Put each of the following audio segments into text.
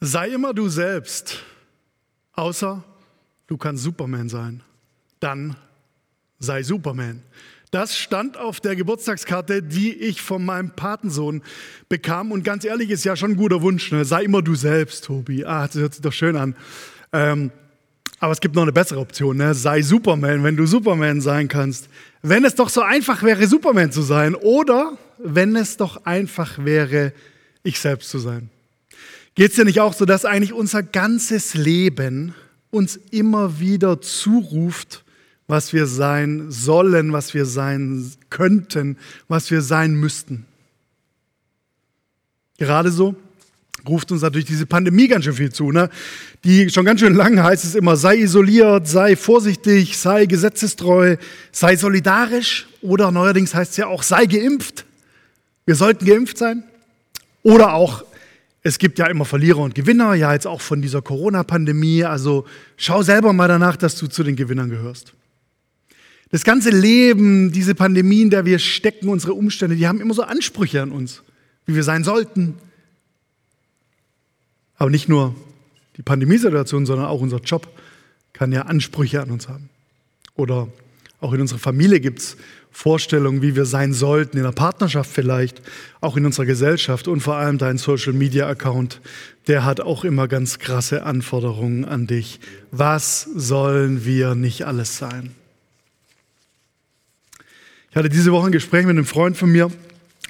Sei immer du selbst, außer du kannst Superman sein. Dann sei Superman. Das stand auf der Geburtstagskarte, die ich von meinem Patensohn bekam. Und ganz ehrlich, ist ja schon ein guter Wunsch. Ne? Sei immer du selbst, Tobi. Ah, das hört sich doch schön an. Ähm, aber es gibt noch eine bessere Option. Ne? Sei Superman, wenn du Superman sein kannst. Wenn es doch so einfach wäre, Superman zu sein. Oder wenn es doch einfach wäre, ich selbst zu sein. Geht es dir nicht auch so, dass eigentlich unser ganzes Leben uns immer wieder zuruft, was wir sein sollen, was wir sein könnten, was wir sein müssten? Gerade so ruft uns natürlich diese Pandemie ganz schön viel zu. Ne? Die schon ganz schön lang heißt es immer, sei isoliert, sei vorsichtig, sei gesetzestreu, sei solidarisch oder neuerdings heißt es ja auch, sei geimpft. Wir sollten geimpft sein. Oder auch es gibt ja immer Verlierer und Gewinner, ja jetzt auch von dieser Corona-Pandemie. Also schau selber mal danach, dass du zu den Gewinnern gehörst. Das ganze Leben, diese Pandemie, in der wir stecken, unsere Umstände, die haben immer so Ansprüche an uns, wie wir sein sollten. Aber nicht nur die Pandemiesituation, sondern auch unser Job kann ja Ansprüche an uns haben. Oder auch in unserer Familie gibt es Vorstellungen, wie wir sein sollten, in der Partnerschaft vielleicht, auch in unserer Gesellschaft und vor allem dein Social-Media-Account, der hat auch immer ganz krasse Anforderungen an dich. Was sollen wir nicht alles sein? Ich hatte diese Woche ein Gespräch mit einem Freund von mir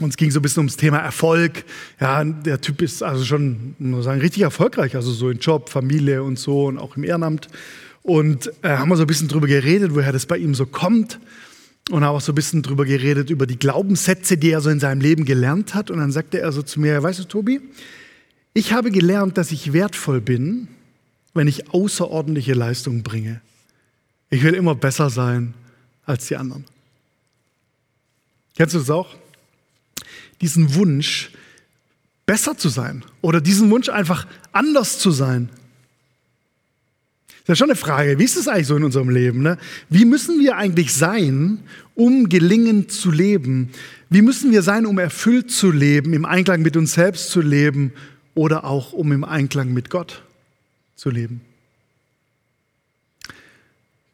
und es ging so ein bisschen ums Thema Erfolg. Ja, der Typ ist also schon, muss sagen, richtig erfolgreich, also so in Job, Familie und so und auch im Ehrenamt. Und äh, haben wir so ein bisschen drüber geredet, woher das bei ihm so kommt und habe auch so ein bisschen drüber geredet, über die Glaubenssätze, die er so in seinem Leben gelernt hat. Und dann sagte er so zu mir, weißt du, Tobi, ich habe gelernt, dass ich wertvoll bin, wenn ich außerordentliche Leistungen bringe. Ich will immer besser sein als die anderen. Kennst du das auch? Diesen Wunsch, besser zu sein oder diesen Wunsch einfach anders zu sein. Das ist schon eine Frage, wie ist es eigentlich so in unserem Leben? Ne? Wie müssen wir eigentlich sein, um gelingend zu leben? Wie müssen wir sein, um erfüllt zu leben, im Einklang mit uns selbst zu leben oder auch um im Einklang mit Gott zu leben?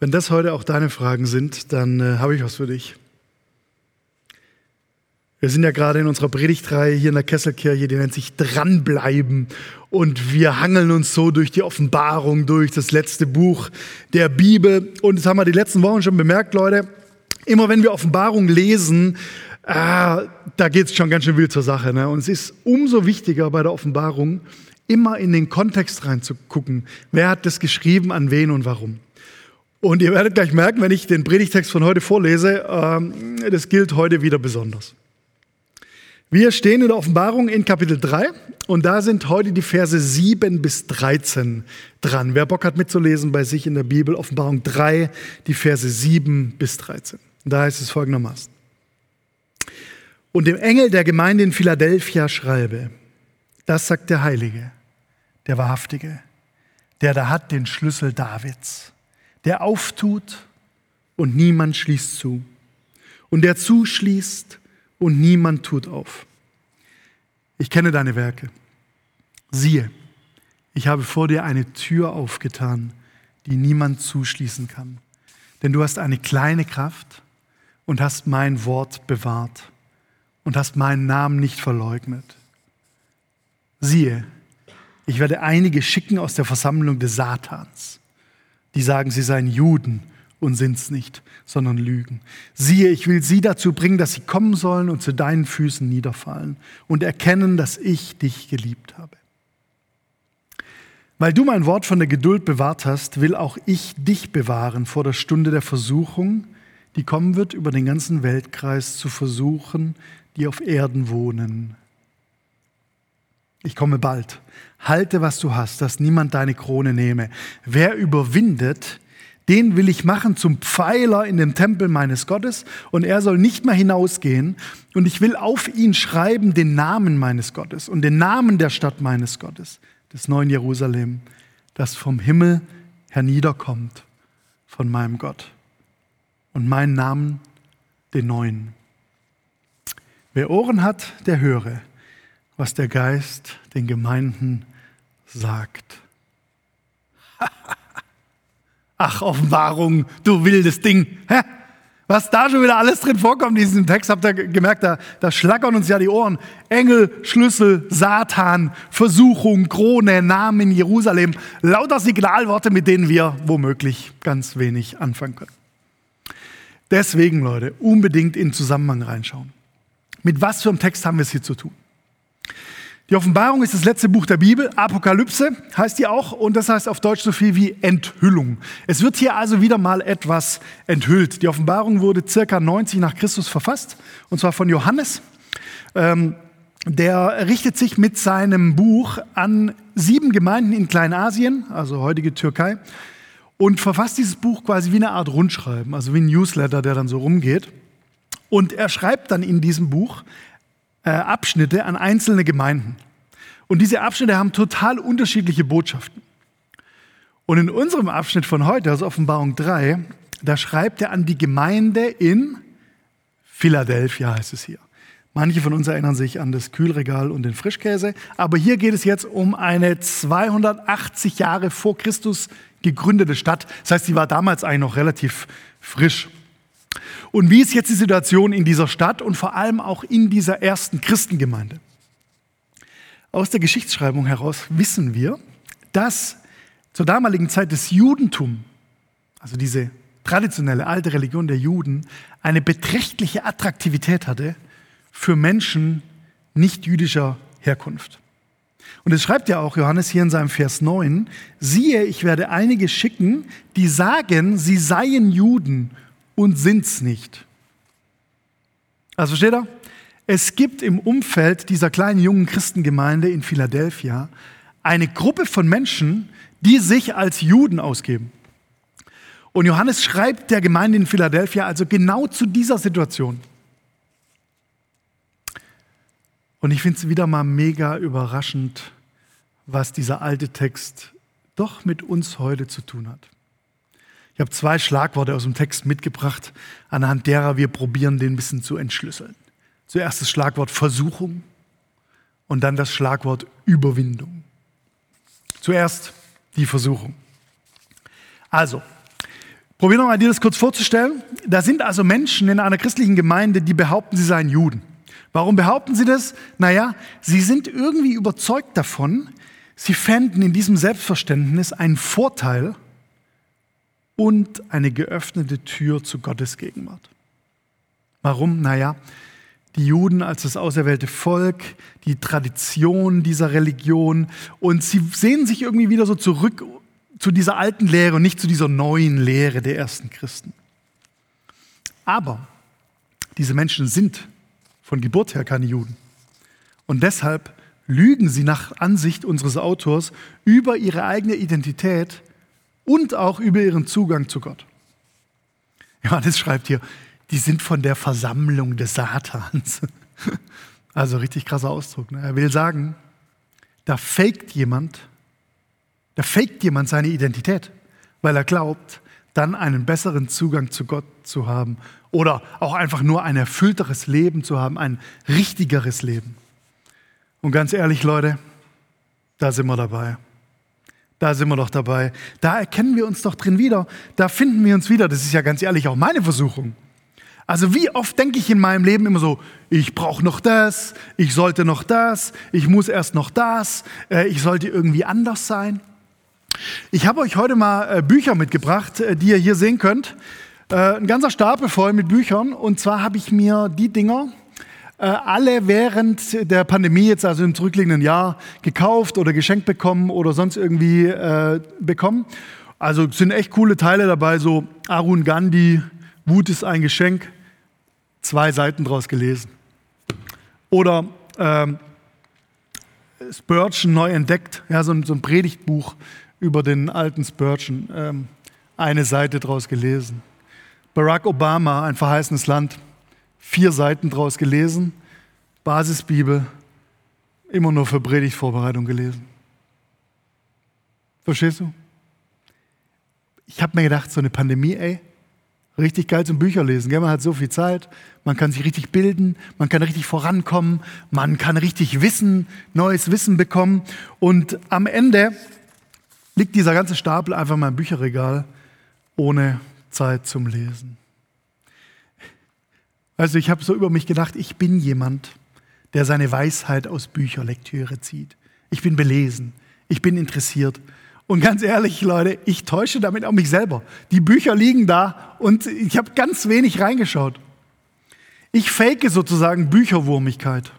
Wenn das heute auch deine Fragen sind, dann äh, habe ich was für dich. Wir sind ja gerade in unserer Predigtreihe hier in der Kesselkirche, die nennt sich Dranbleiben. Und wir hangeln uns so durch die Offenbarung, durch das letzte Buch der Bibel. Und das haben wir die letzten Wochen schon bemerkt, Leute. Immer wenn wir Offenbarung lesen, ah, da geht es schon ganz schön wild zur Sache. Ne? Und es ist umso wichtiger bei der Offenbarung, immer in den Kontext reinzugucken. Wer hat das geschrieben, an wen und warum? Und ihr werdet gleich merken, wenn ich den Predigtext von heute vorlese, ähm, das gilt heute wieder besonders. Wir stehen in der Offenbarung in Kapitel 3 und da sind heute die Verse 7 bis 13 dran. Wer Bock hat mitzulesen bei sich in der Bibel, Offenbarung 3, die Verse 7 bis 13. Und da heißt es folgendermaßen. Und dem Engel der Gemeinde in Philadelphia schreibe, das sagt der Heilige, der Wahrhaftige, der da hat den Schlüssel Davids, der auftut und niemand schließt zu und der zuschließt und niemand tut auf. Ich kenne deine Werke. Siehe, ich habe vor dir eine Tür aufgetan, die niemand zuschließen kann. Denn du hast eine kleine Kraft und hast mein Wort bewahrt und hast meinen Namen nicht verleugnet. Siehe, ich werde einige schicken aus der Versammlung des Satans, die sagen, sie seien Juden und sind's nicht, sondern lügen. Siehe, ich will sie dazu bringen, dass sie kommen sollen und zu deinen Füßen niederfallen und erkennen, dass ich dich geliebt habe. Weil du mein Wort von der Geduld bewahrt hast, will auch ich dich bewahren vor der Stunde der Versuchung, die kommen wird, über den ganzen Weltkreis zu versuchen, die auf Erden wohnen. Ich komme bald. Halte, was du hast, dass niemand deine Krone nehme. Wer überwindet, den will ich machen zum Pfeiler in dem Tempel meines Gottes und er soll nicht mehr hinausgehen und ich will auf ihn schreiben den Namen meines Gottes und den Namen der Stadt meines Gottes, des neuen Jerusalem, das vom Himmel herniederkommt von meinem Gott und meinen Namen den neuen. Wer Ohren hat, der höre, was der Geist den Gemeinden sagt. Ach, Offenbarung, du wildes Ding. Hä? Was da schon wieder alles drin vorkommt in diesem Text, habt ihr gemerkt, da, da schlackern uns ja die Ohren. Engel, Schlüssel, Satan, Versuchung, Krone, Namen Jerusalem. Lauter Signalworte, mit denen wir womöglich ganz wenig anfangen können. Deswegen, Leute, unbedingt in Zusammenhang reinschauen. Mit was für einem Text haben wir es hier zu tun? Die Offenbarung ist das letzte Buch der Bibel. Apokalypse heißt die auch und das heißt auf Deutsch so viel wie Enthüllung. Es wird hier also wieder mal etwas enthüllt. Die Offenbarung wurde circa 90 nach Christus verfasst und zwar von Johannes. Ähm, der richtet sich mit seinem Buch an sieben Gemeinden in Kleinasien, also heutige Türkei, und verfasst dieses Buch quasi wie eine Art Rundschreiben, also wie ein Newsletter, der dann so rumgeht. Und er schreibt dann in diesem Buch äh, Abschnitte an einzelne Gemeinden. Und diese Abschnitte haben total unterschiedliche Botschaften. Und in unserem Abschnitt von heute, also Offenbarung 3, da schreibt er an die Gemeinde in Philadelphia, heißt es hier. Manche von uns erinnern sich an das Kühlregal und den Frischkäse, aber hier geht es jetzt um eine 280 Jahre vor Christus gegründete Stadt. Das heißt, sie war damals eigentlich noch relativ frisch. Und wie ist jetzt die Situation in dieser Stadt und vor allem auch in dieser ersten Christengemeinde? Aus der Geschichtsschreibung heraus wissen wir, dass zur damaligen Zeit das Judentum, also diese traditionelle alte Religion der Juden, eine beträchtliche Attraktivität hatte für Menschen nicht jüdischer Herkunft. Und es schreibt ja auch Johannes hier in seinem Vers 9, siehe, ich werde einige schicken, die sagen, sie seien Juden und sind's nicht. Also versteht ihr? Es gibt im Umfeld dieser kleinen jungen Christengemeinde in Philadelphia eine Gruppe von Menschen, die sich als Juden ausgeben. Und Johannes schreibt der Gemeinde in Philadelphia also genau zu dieser Situation. Und ich finde es wieder mal mega überraschend, was dieser alte Text doch mit uns heute zu tun hat. Ich habe zwei Schlagworte aus dem Text mitgebracht, anhand derer wir probieren, den ein bisschen zu entschlüsseln. Zuerst das Schlagwort Versuchung und dann das Schlagwort Überwindung. Zuerst die Versuchung. Also, probieren wir mal dir das kurz vorzustellen. Da sind also Menschen in einer christlichen Gemeinde, die behaupten, sie seien Juden. Warum behaupten sie das? Naja, sie sind irgendwie überzeugt davon, sie fänden in diesem Selbstverständnis einen Vorteil, und eine geöffnete Tür zu Gottes Gegenwart. Warum? Naja, die Juden als das auserwählte Volk, die Tradition dieser Religion und sie sehen sich irgendwie wieder so zurück zu dieser alten Lehre und nicht zu dieser neuen Lehre der ersten Christen. Aber diese Menschen sind von Geburt her keine Juden. Und deshalb lügen sie nach Ansicht unseres Autors über ihre eigene Identität und auch über ihren Zugang zu Gott. Johannes schreibt hier, die sind von der Versammlung des Satans. Also richtig krasser Ausdruck. Ne? Er will sagen, da faked jemand, da faked jemand seine Identität, weil er glaubt, dann einen besseren Zugang zu Gott zu haben oder auch einfach nur ein erfüllteres Leben zu haben, ein richtigeres Leben. Und ganz ehrlich, Leute, da sind wir dabei. Da sind wir doch dabei. Da erkennen wir uns doch drin wieder. Da finden wir uns wieder. Das ist ja ganz ehrlich auch meine Versuchung. Also wie oft denke ich in meinem Leben immer so, ich brauche noch das, ich sollte noch das, ich muss erst noch das, äh, ich sollte irgendwie anders sein. Ich habe euch heute mal äh, Bücher mitgebracht, äh, die ihr hier sehen könnt. Ein ganzer Stapel voll mit Büchern. Und zwar habe ich mir die Dinger äh, alle während der Pandemie, jetzt also im zurückliegenden Jahr, gekauft oder geschenkt bekommen oder sonst irgendwie äh, bekommen. Also sind echt coole Teile dabei, so Arun Gandhi, Wut ist ein Geschenk, zwei Seiten draus gelesen. Oder ähm, Spurgeon neu entdeckt, ja, so ein, so ein, Predigtbuch über den alten Spurgeon, ähm, eine Seite draus gelesen. Barack Obama, ein verheißenes Land, vier Seiten draus gelesen, Basisbibel, immer nur für Predigtvorbereitung gelesen. Verstehst du? Ich habe mir gedacht, so eine Pandemie, ey, Richtig geil zum Bücherlesen. Gell? Man hat so viel Zeit, man kann sich richtig bilden, man kann richtig vorankommen, man kann richtig Wissen, neues Wissen bekommen. Und am Ende liegt dieser ganze Stapel einfach in meinem Bücherregal ohne Zeit zum Lesen. Also ich habe so über mich gedacht, ich bin jemand, der seine Weisheit aus Bücherlektüre zieht. Ich bin belesen, ich bin interessiert. Und ganz ehrlich, Leute, ich täusche damit auch mich selber. Die Bücher liegen da und ich habe ganz wenig reingeschaut. Ich fake sozusagen Bücherwurmigkeit.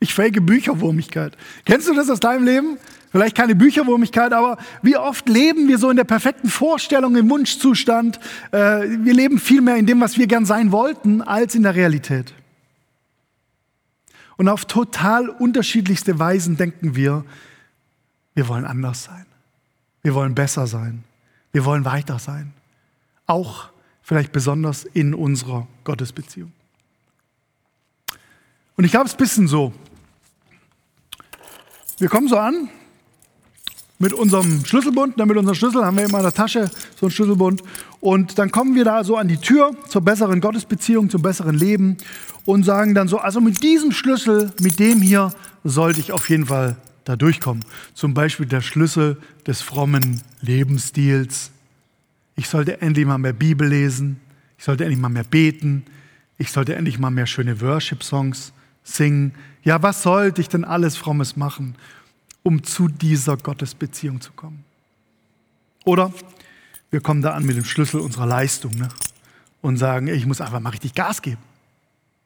Ich fake Bücherwurmigkeit. Kennst du das aus deinem Leben? Vielleicht keine Bücherwurmigkeit, aber wie oft leben wir so in der perfekten Vorstellung, im Wunschzustand. Äh, wir leben viel mehr in dem, was wir gern sein wollten, als in der Realität. Und auf total unterschiedlichste Weisen denken wir, wir wollen anders sein. Wir wollen besser sein. Wir wollen weiter sein. Auch vielleicht besonders in unserer Gottesbeziehung. Und ich glaube, es ist ein bisschen so. Wir kommen so an mit unserem Schlüsselbund, mit unserem Schlüssel haben wir immer in der Tasche so einen Schlüsselbund. Und dann kommen wir da so an die Tür zur besseren Gottesbeziehung, zum besseren Leben und sagen dann so, also mit diesem Schlüssel, mit dem hier sollte ich auf jeden Fall da durchkommen. Zum Beispiel der Schlüssel des frommen Lebensstils. Ich sollte endlich mal mehr Bibel lesen. Ich sollte endlich mal mehr beten. Ich sollte endlich mal mehr schöne Worship-Songs singen. Ja, was sollte ich denn alles Frommes machen? um zu dieser Gottesbeziehung zu kommen. Oder wir kommen da an mit dem Schlüssel unserer Leistung ne? und sagen, ich muss einfach mal richtig Gas geben,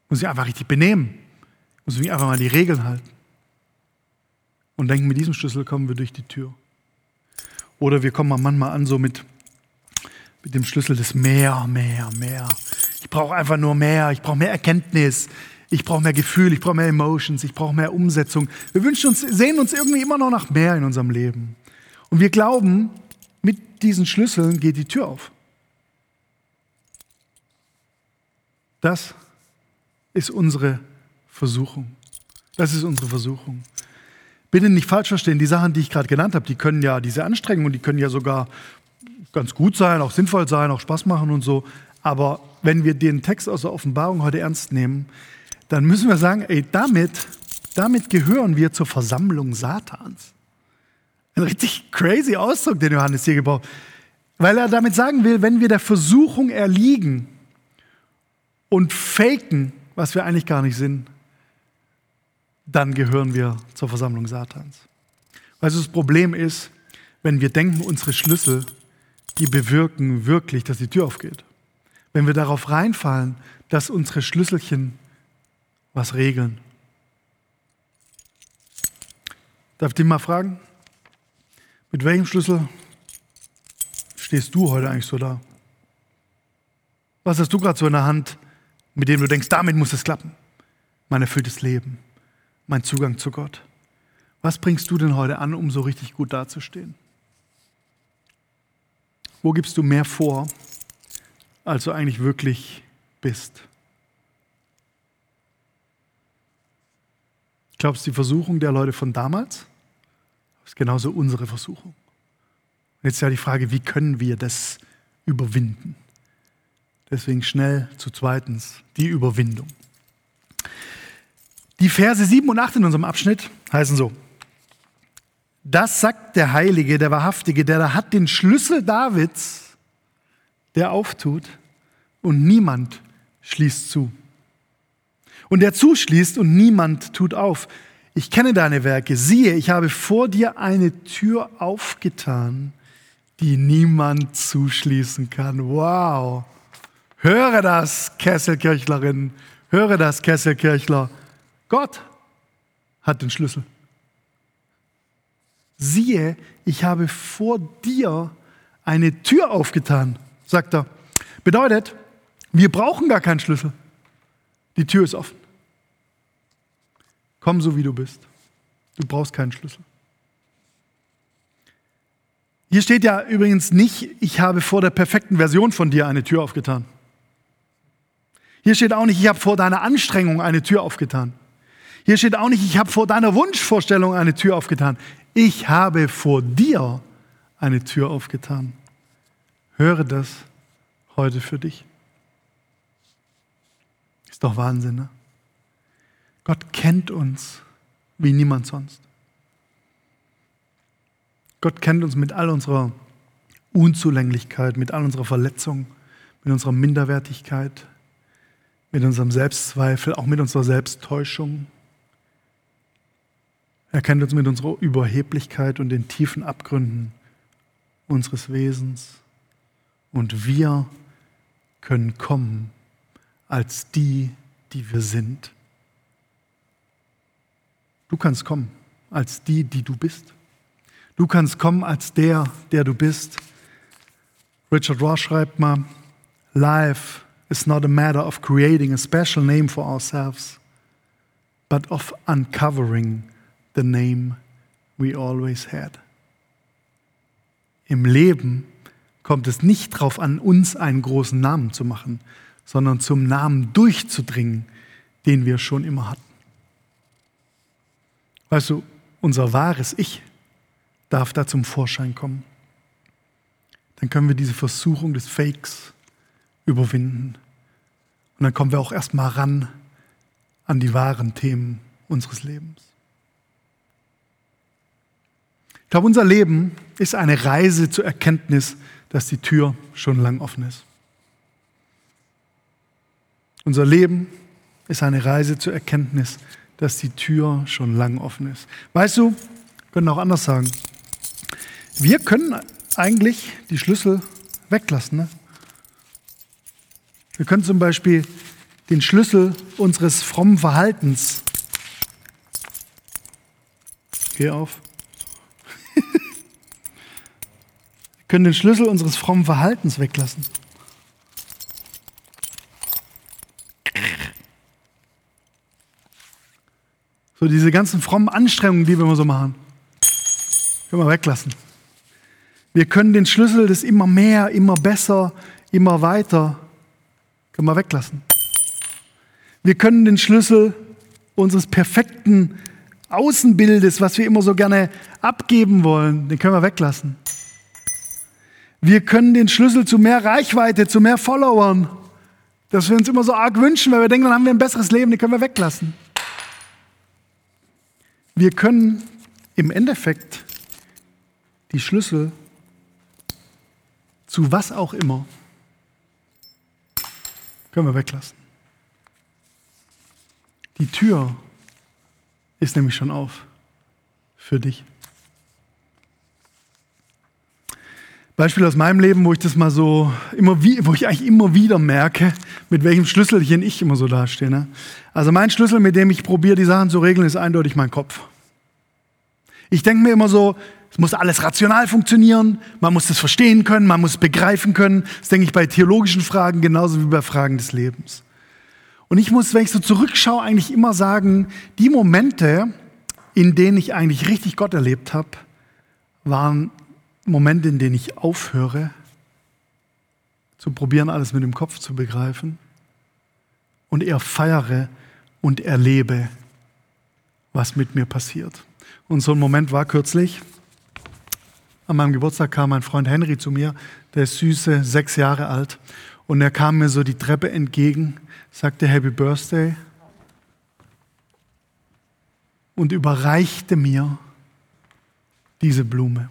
muss mich einfach richtig benehmen, muss mich einfach mal die Regeln halten. Und denken, mit diesem Schlüssel kommen wir durch die Tür. Oder wir kommen manchmal an so mit, mit dem Schlüssel des mehr, mehr, mehr. Ich brauche einfach nur mehr, ich brauche mehr Erkenntnis, ich brauche mehr Gefühl, ich brauche mehr Emotions, ich brauche mehr Umsetzung. Wir wünschen uns, sehen uns irgendwie immer noch nach mehr in unserem Leben. Und wir glauben, mit diesen Schlüsseln geht die Tür auf. Das ist unsere Versuchung. Das ist unsere Versuchung. Bitte nicht falsch verstehen, die Sachen, die ich gerade genannt habe, die können ja diese Anstrengungen, die können ja sogar ganz gut sein, auch sinnvoll sein, auch Spaß machen und so. Aber wenn wir den Text aus der Offenbarung heute ernst nehmen, dann müssen wir sagen, ey, damit, damit gehören wir zur Versammlung Satans. Ein richtig crazy Ausdruck, den Johannes hier gebraucht. Weil er damit sagen will, wenn wir der Versuchung erliegen und faken, was wir eigentlich gar nicht sind, dann gehören wir zur Versammlung Satans. Weil das Problem ist, wenn wir denken, unsere Schlüssel, die bewirken wirklich, dass die Tür aufgeht. Wenn wir darauf reinfallen, dass unsere Schlüsselchen was regeln. Darf ich dich mal fragen? Mit welchem Schlüssel stehst du heute eigentlich so da? Was hast du gerade so in der Hand, mit dem du denkst, damit muss es klappen? Mein erfülltes Leben, mein Zugang zu Gott. Was bringst du denn heute an, um so richtig gut dazustehen? Wo gibst du mehr vor, als du eigentlich wirklich bist? Glaubst du, die Versuchung der Leute von damals ist genauso unsere Versuchung? Und jetzt ist ja die Frage, wie können wir das überwinden? Deswegen schnell zu zweitens die Überwindung. Die Verse 7 und 8 in unserem Abschnitt heißen so. Das sagt der Heilige, der Wahrhaftige, der da hat den Schlüssel Davids, der auftut und niemand schließt zu und der zuschließt und niemand tut auf. Ich kenne deine Werke. Siehe, ich habe vor dir eine Tür aufgetan, die niemand zuschließen kann. Wow. Höre das, Kesselkirchlerin. Höre das, Kesselkirchler. Gott hat den Schlüssel. Siehe, ich habe vor dir eine Tür aufgetan, sagt er. Bedeutet, wir brauchen gar keinen Schlüssel. Die Tür ist offen. Komm so, wie du bist. Du brauchst keinen Schlüssel. Hier steht ja übrigens nicht, ich habe vor der perfekten Version von dir eine Tür aufgetan. Hier steht auch nicht, ich habe vor deiner Anstrengung eine Tür aufgetan. Hier steht auch nicht, ich habe vor deiner Wunschvorstellung eine Tür aufgetan. Ich habe vor dir eine Tür aufgetan. Höre das heute für dich. Ist doch Wahnsinn, ne? Gott kennt uns wie niemand sonst. Gott kennt uns mit all unserer Unzulänglichkeit, mit all unserer Verletzung, mit unserer Minderwertigkeit, mit unserem Selbstzweifel, auch mit unserer Selbsttäuschung. Er kennt uns mit unserer Überheblichkeit und den tiefen Abgründen unseres Wesens. Und wir können kommen als die, die wir sind. Du kannst kommen als die, die du bist. Du kannst kommen als der, der du bist. Richard Ross schreibt mal, Life is not a matter of creating a special name for ourselves, but of uncovering the name we always had. Im Leben kommt es nicht darauf an, uns einen großen Namen zu machen, sondern zum Namen durchzudringen, den wir schon immer hatten. Weißt du, unser wahres Ich darf da zum Vorschein kommen. Dann können wir diese Versuchung des Fakes überwinden. Und dann kommen wir auch erstmal ran an die wahren Themen unseres Lebens. Ich glaube, unser Leben ist eine Reise zur Erkenntnis, dass die Tür schon lang offen ist. Unser Leben ist eine Reise zur Erkenntnis, dass die Tür schon lang offen ist. Weißt du, können auch anders sagen. Wir können eigentlich die Schlüssel weglassen. Ne? Wir können zum Beispiel den Schlüssel unseres frommen Verhaltens. Geh auf. wir können den Schlüssel unseres frommen Verhaltens weglassen. So diese ganzen frommen Anstrengungen, die wir immer so machen, können wir weglassen. Wir können den Schlüssel des immer mehr, immer besser, immer weiter, können wir weglassen. Wir können den Schlüssel unseres perfekten Außenbildes, was wir immer so gerne abgeben wollen, den können wir weglassen. Wir können den Schlüssel zu mehr Reichweite, zu mehr Followern, das wir uns immer so arg wünschen, weil wir denken, dann haben wir ein besseres Leben, den können wir weglassen. Wir können im Endeffekt die Schlüssel zu was auch immer, können wir weglassen. Die Tür ist nämlich schon auf für dich. Beispiel aus meinem Leben, wo ich das mal so immer wie, wo ich eigentlich immer wieder merke, mit welchem Schlüsselchen ich immer so dastehe. Ne? Also mein Schlüssel, mit dem ich probiere, die Sachen zu regeln, ist eindeutig mein Kopf. Ich denke mir immer so, es muss alles rational funktionieren, man muss es verstehen können, man muss begreifen können. Das denke ich bei theologischen Fragen genauso wie bei Fragen des Lebens. Und ich muss, wenn ich so zurückschaue, eigentlich immer sagen, die Momente, in denen ich eigentlich richtig Gott erlebt habe, waren Momente, in denen ich aufhöre, zu probieren, alles mit dem Kopf zu begreifen und eher feiere und erlebe, was mit mir passiert. Und so ein Moment war kürzlich, an meinem Geburtstag kam mein Freund Henry zu mir, der ist süße, sechs Jahre alt. Und er kam mir so die Treppe entgegen, sagte Happy Birthday und überreichte mir diese Blume.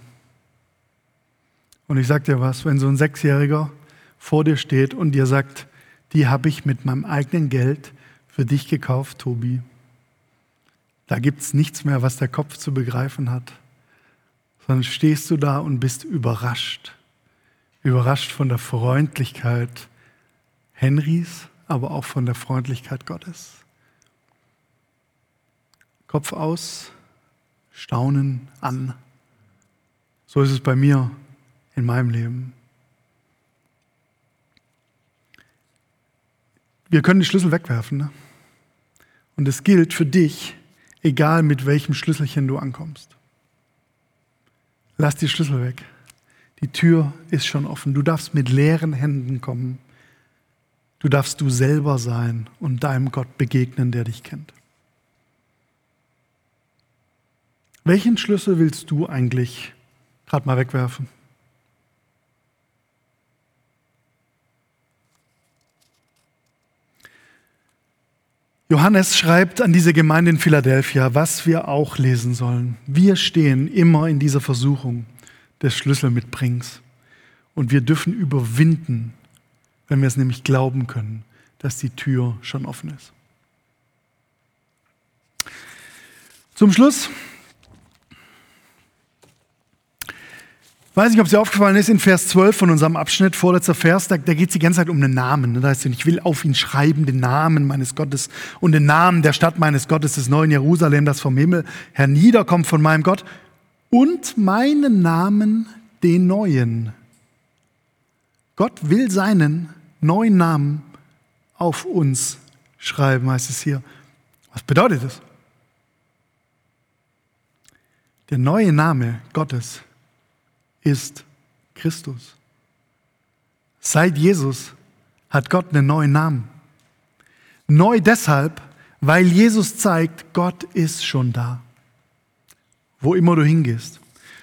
Und ich sagte dir was, wenn so ein Sechsjähriger vor dir steht und dir sagt, die habe ich mit meinem eigenen Geld für dich gekauft, Tobi. Da gibt es nichts mehr, was der Kopf zu begreifen hat sondern stehst du da und bist überrascht. Überrascht von der Freundlichkeit Henrys, aber auch von der Freundlichkeit Gottes. Kopf aus, Staunen an. So ist es bei mir in meinem Leben. Wir können die Schlüssel wegwerfen. Ne? Und es gilt für dich, egal mit welchem Schlüsselchen du ankommst. Lass die Schlüssel weg. Die Tür ist schon offen. Du darfst mit leeren Händen kommen. Du darfst du selber sein und deinem Gott begegnen, der dich kennt. Welchen Schlüssel willst du eigentlich gerade mal wegwerfen? Johannes schreibt an diese Gemeinde in Philadelphia, was wir auch lesen sollen. Wir stehen immer in dieser Versuchung des Schlüsselmitbringens. Und wir dürfen überwinden, wenn wir es nämlich glauben können, dass die Tür schon offen ist. Zum Schluss Weiß nicht, ob dir aufgefallen ist, in Vers 12 von unserem Abschnitt, vorletzter Vers, da, da geht es die ganze Zeit um den Namen. Da heißt es, ich will auf ihn schreiben, den Namen meines Gottes und den Namen der Stadt meines Gottes, des neuen Jerusalem, das vom Himmel herniederkommt von meinem Gott und meinen Namen, den neuen. Gott will seinen neuen Namen auf uns schreiben, heißt es hier. Was bedeutet das? Der neue Name Gottes ist Christus. Seit Jesus hat Gott einen neuen Namen. Neu deshalb, weil Jesus zeigt, Gott ist schon da. Wo immer du hingehst.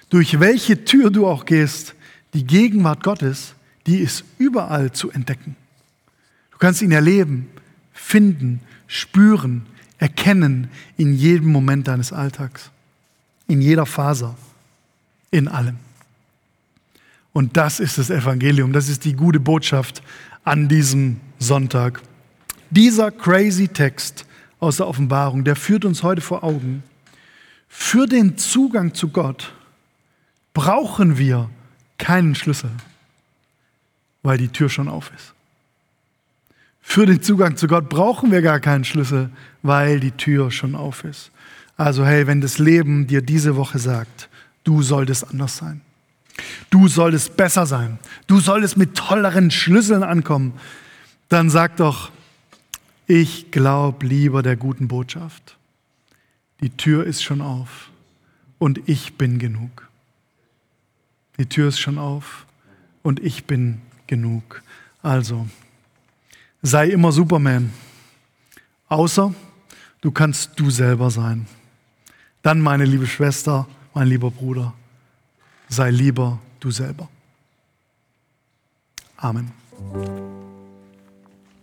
Durch welche Tür du auch gehst, die Gegenwart Gottes, die ist überall zu entdecken. Du kannst ihn erleben, finden, spüren, erkennen in jedem Moment deines Alltags, in jeder Faser, in allem. Und das ist das Evangelium, das ist die gute Botschaft an diesem Sonntag. Dieser crazy Text aus der Offenbarung, der führt uns heute vor Augen. Für den Zugang zu Gott brauchen wir keinen Schlüssel, weil die Tür schon auf ist. Für den Zugang zu Gott brauchen wir gar keinen Schlüssel, weil die Tür schon auf ist. Also hey, wenn das Leben dir diese Woche sagt, du solltest anders sein, Du solltest besser sein. Du solltest mit tolleren Schlüsseln ankommen. Dann sag doch, ich glaube lieber der guten Botschaft. Die Tür ist schon auf und ich bin genug. Die Tür ist schon auf und ich bin genug. Also, sei immer Superman. Außer du kannst du selber sein. Dann, meine liebe Schwester, mein lieber Bruder, sei lieber du selber. Amen.